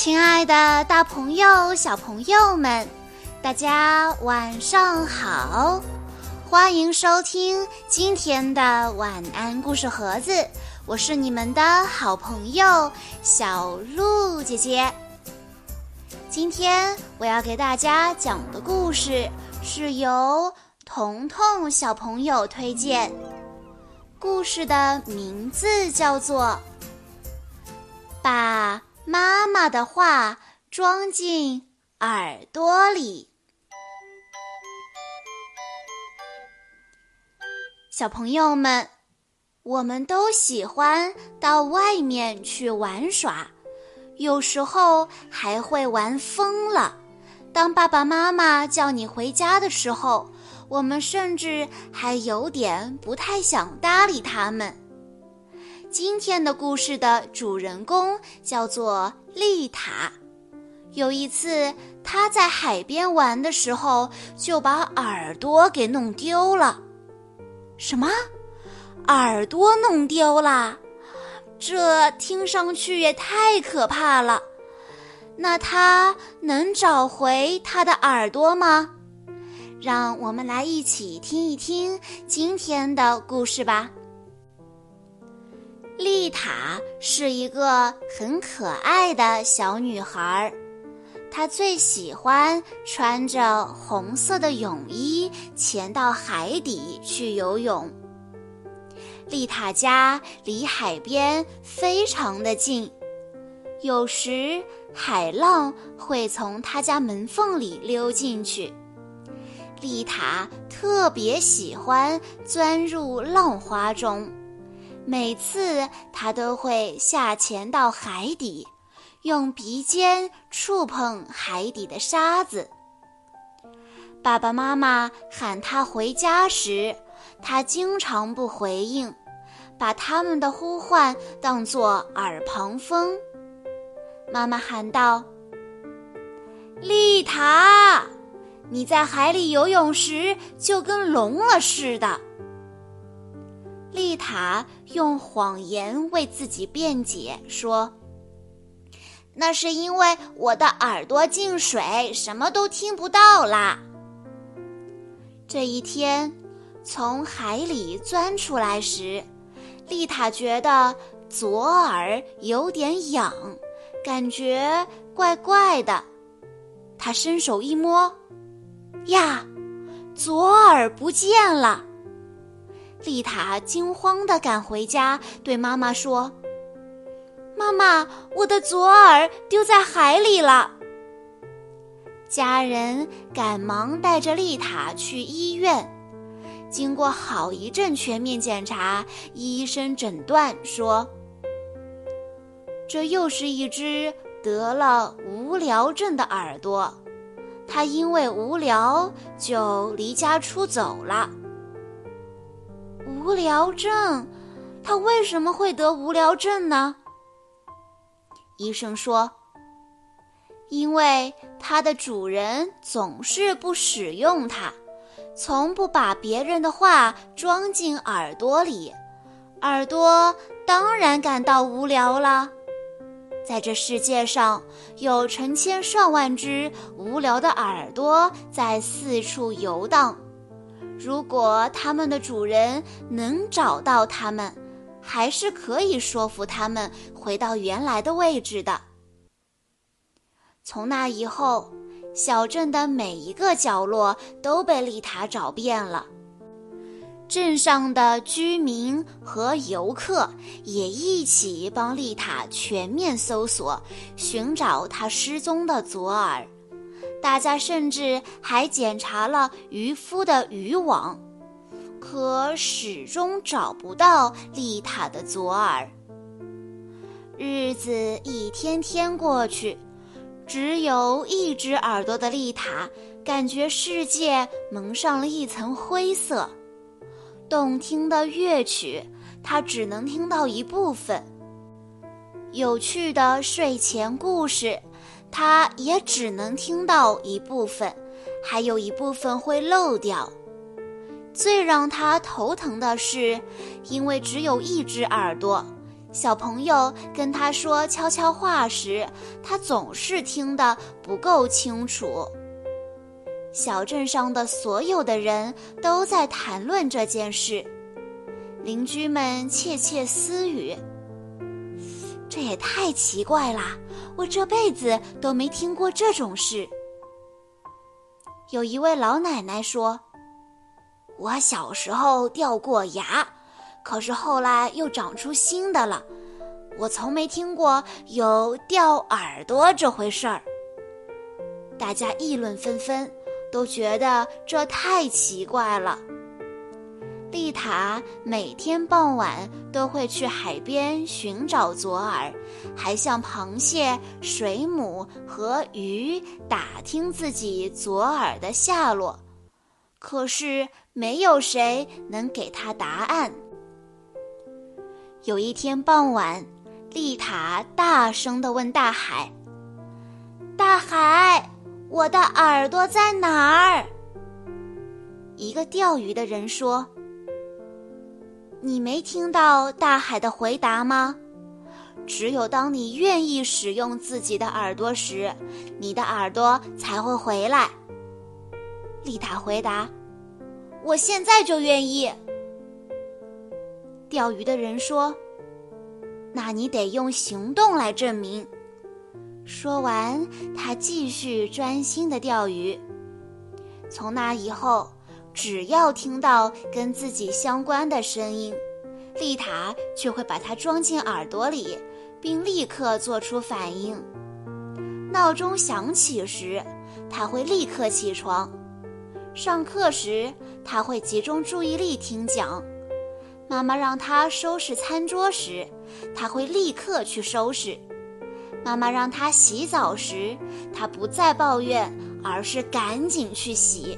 亲爱的，大朋友、小朋友们，大家晚上好！欢迎收听今天的晚安故事盒子，我是你们的好朋友小鹿姐姐。今天我要给大家讲的故事是由彤彤小朋友推荐，故事的名字叫做《把》。妈妈的话装进耳朵里。小朋友们，我们都喜欢到外面去玩耍，有时候还会玩疯了。当爸爸妈妈叫你回家的时候，我们甚至还有点不太想搭理他们。今天的故事的主人公叫做丽塔。有一次，她在海边玩的时候，就把耳朵给弄丢了。什么？耳朵弄丢了？这听上去也太可怕了。那她能找回她的耳朵吗？让我们来一起听一听今天的故事吧。丽塔是一个很可爱的小女孩，她最喜欢穿着红色的泳衣潜到海底去游泳。丽塔家离海边非常的近，有时海浪会从她家门缝里溜进去。丽塔特别喜欢钻入浪花中。每次他都会下潜到海底，用鼻尖触碰海底的沙子。爸爸妈妈喊他回家时，他经常不回应，把他们的呼唤当作耳旁风。妈妈喊道：“丽塔，你在海里游泳时就跟聋了似的。”丽塔用谎言为自己辩解说：“那是因为我的耳朵进水，什么都听不到啦。”这一天，从海里钻出来时，丽塔觉得左耳有点痒，感觉怪怪的。她伸手一摸，呀，左耳不见了。丽塔惊慌地赶回家，对妈妈说：“妈妈，我的左耳丢在海里了。”家人赶忙带着丽塔去医院。经过好一阵全面检查，医生诊断说：“这又是一只得了无聊症的耳朵，它因为无聊就离家出走了。”无聊症，他为什么会得无聊症呢？医生说，因为它的主人总是不使用它，从不把别人的话装进耳朵里，耳朵当然感到无聊了。在这世界上，有成千上万只无聊的耳朵在四处游荡。如果他们的主人能找到他们，还是可以说服他们回到原来的位置的。从那以后，小镇的每一个角落都被丽塔找遍了。镇上的居民和游客也一起帮丽塔全面搜索，寻找她失踪的左耳。大家甚至还检查了渔夫的渔网，可始终找不到丽塔的左耳。日子一天天过去，只有一只耳朵的丽塔感觉世界蒙上了一层灰色。动听的乐曲，她只能听到一部分；有趣的睡前故事。他也只能听到一部分，还有一部分会漏掉。最让他头疼的是，因为只有一只耳朵，小朋友跟他说悄悄话时，他总是听得不够清楚。小镇上的所有的人都在谈论这件事，邻居们窃窃私语：“这也太奇怪啦！我这辈子都没听过这种事。”有一位老奶奶说：“我小时候掉过牙。”可是后来又长出新的了，我从没听过有掉耳朵这回事儿。大家议论纷纷，都觉得这太奇怪了。丽塔每天傍晚都会去海边寻找左耳，还向螃蟹、水母和鱼打听自己左耳的下落，可是没有谁能给他答案。有一天傍晚，丽塔大声地问大海：“大海，我的耳朵在哪儿？”一个钓鱼的人说：“你没听到大海的回答吗？只有当你愿意使用自己的耳朵时，你的耳朵才会回来。”丽塔回答：“我现在就愿意。”钓鱼的人说：“那你得用行动来证明。”说完，他继续专心的钓鱼。从那以后，只要听到跟自己相关的声音，丽塔就会把它装进耳朵里，并立刻做出反应。闹钟响起时，他会立刻起床；上课时，他会集中注意力听讲。妈妈让他收拾餐桌时，他会立刻去收拾；妈妈让他洗澡时，他不再抱怨，而是赶紧去洗。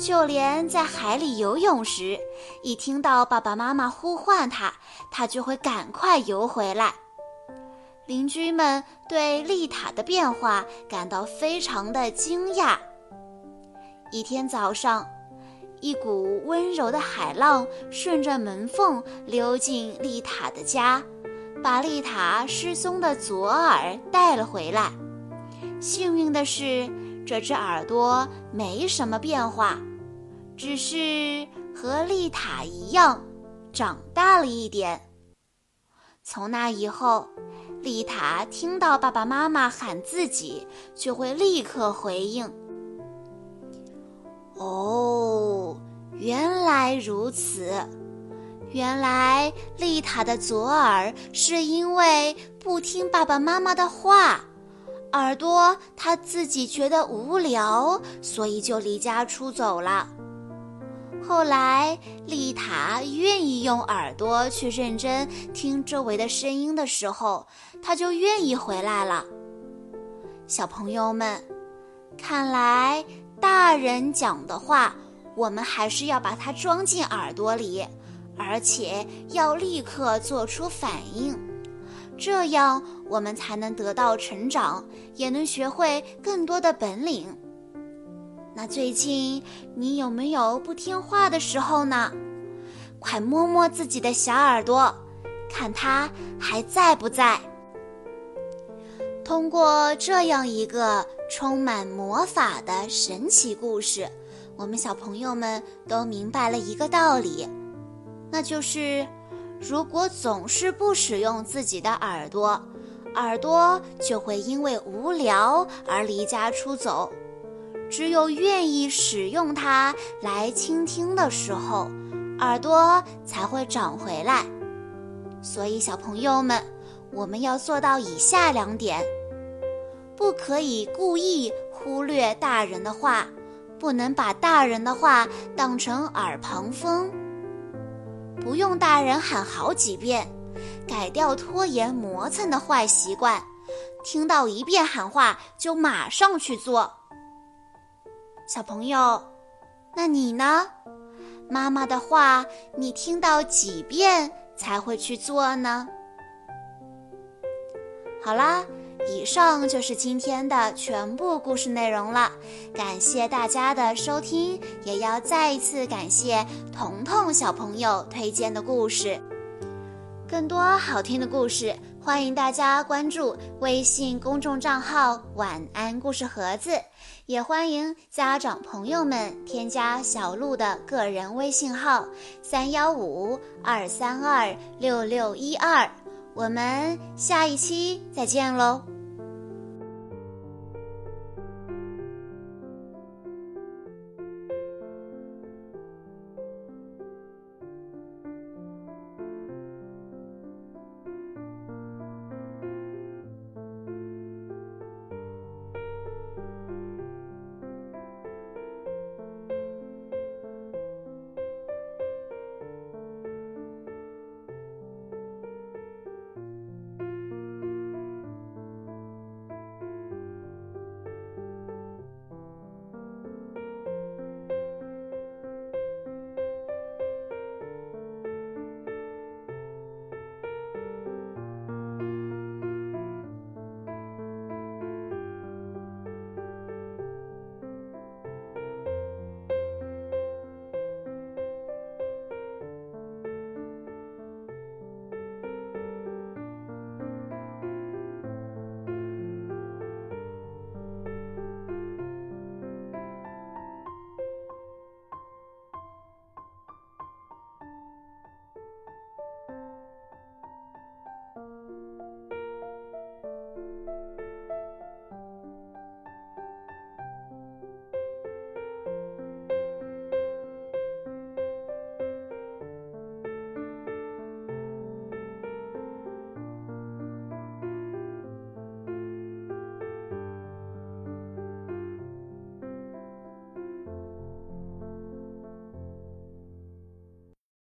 就连在海里游泳时，一听到爸爸妈妈呼唤他，他就会赶快游回来。邻居们对丽塔的变化感到非常的惊讶。一天早上。一股温柔的海浪顺着门缝溜进丽塔的家，把丽塔失踪的左耳带了回来。幸运的是，这只耳朵没什么变化，只是和丽塔一样长大了一点。从那以后，丽塔听到爸爸妈妈喊自己，就会立刻回应。哦，原来如此，原来丽塔的左耳是因为不听爸爸妈妈的话，耳朵他自己觉得无聊，所以就离家出走了。后来丽塔愿意用耳朵去认真听周围的声音的时候，她就愿意回来了。小朋友们，看来。大人讲的话，我们还是要把它装进耳朵里，而且要立刻做出反应，这样我们才能得到成长，也能学会更多的本领。那最近你有没有不听话的时候呢？快摸摸自己的小耳朵，看它还在不在。通过这样一个。充满魔法的神奇故事，我们小朋友们都明白了一个道理，那就是，如果总是不使用自己的耳朵，耳朵就会因为无聊而离家出走；只有愿意使用它来倾听的时候，耳朵才会长回来。所以，小朋友们，我们要做到以下两点。不可以故意忽略大人的话，不能把大人的话当成耳旁风。不用大人喊好几遍，改掉拖延磨蹭的坏习惯。听到一遍喊话就马上去做。小朋友，那你呢？妈妈的话你听到几遍才会去做呢？好啦。以上就是今天的全部故事内容了，感谢大家的收听，也要再一次感谢彤彤小朋友推荐的故事。更多好听的故事，欢迎大家关注微信公众账号“晚安故事盒子”，也欢迎家长朋友们添加小鹿的个人微信号三幺五二三二六六一二。我们下一期再见喽！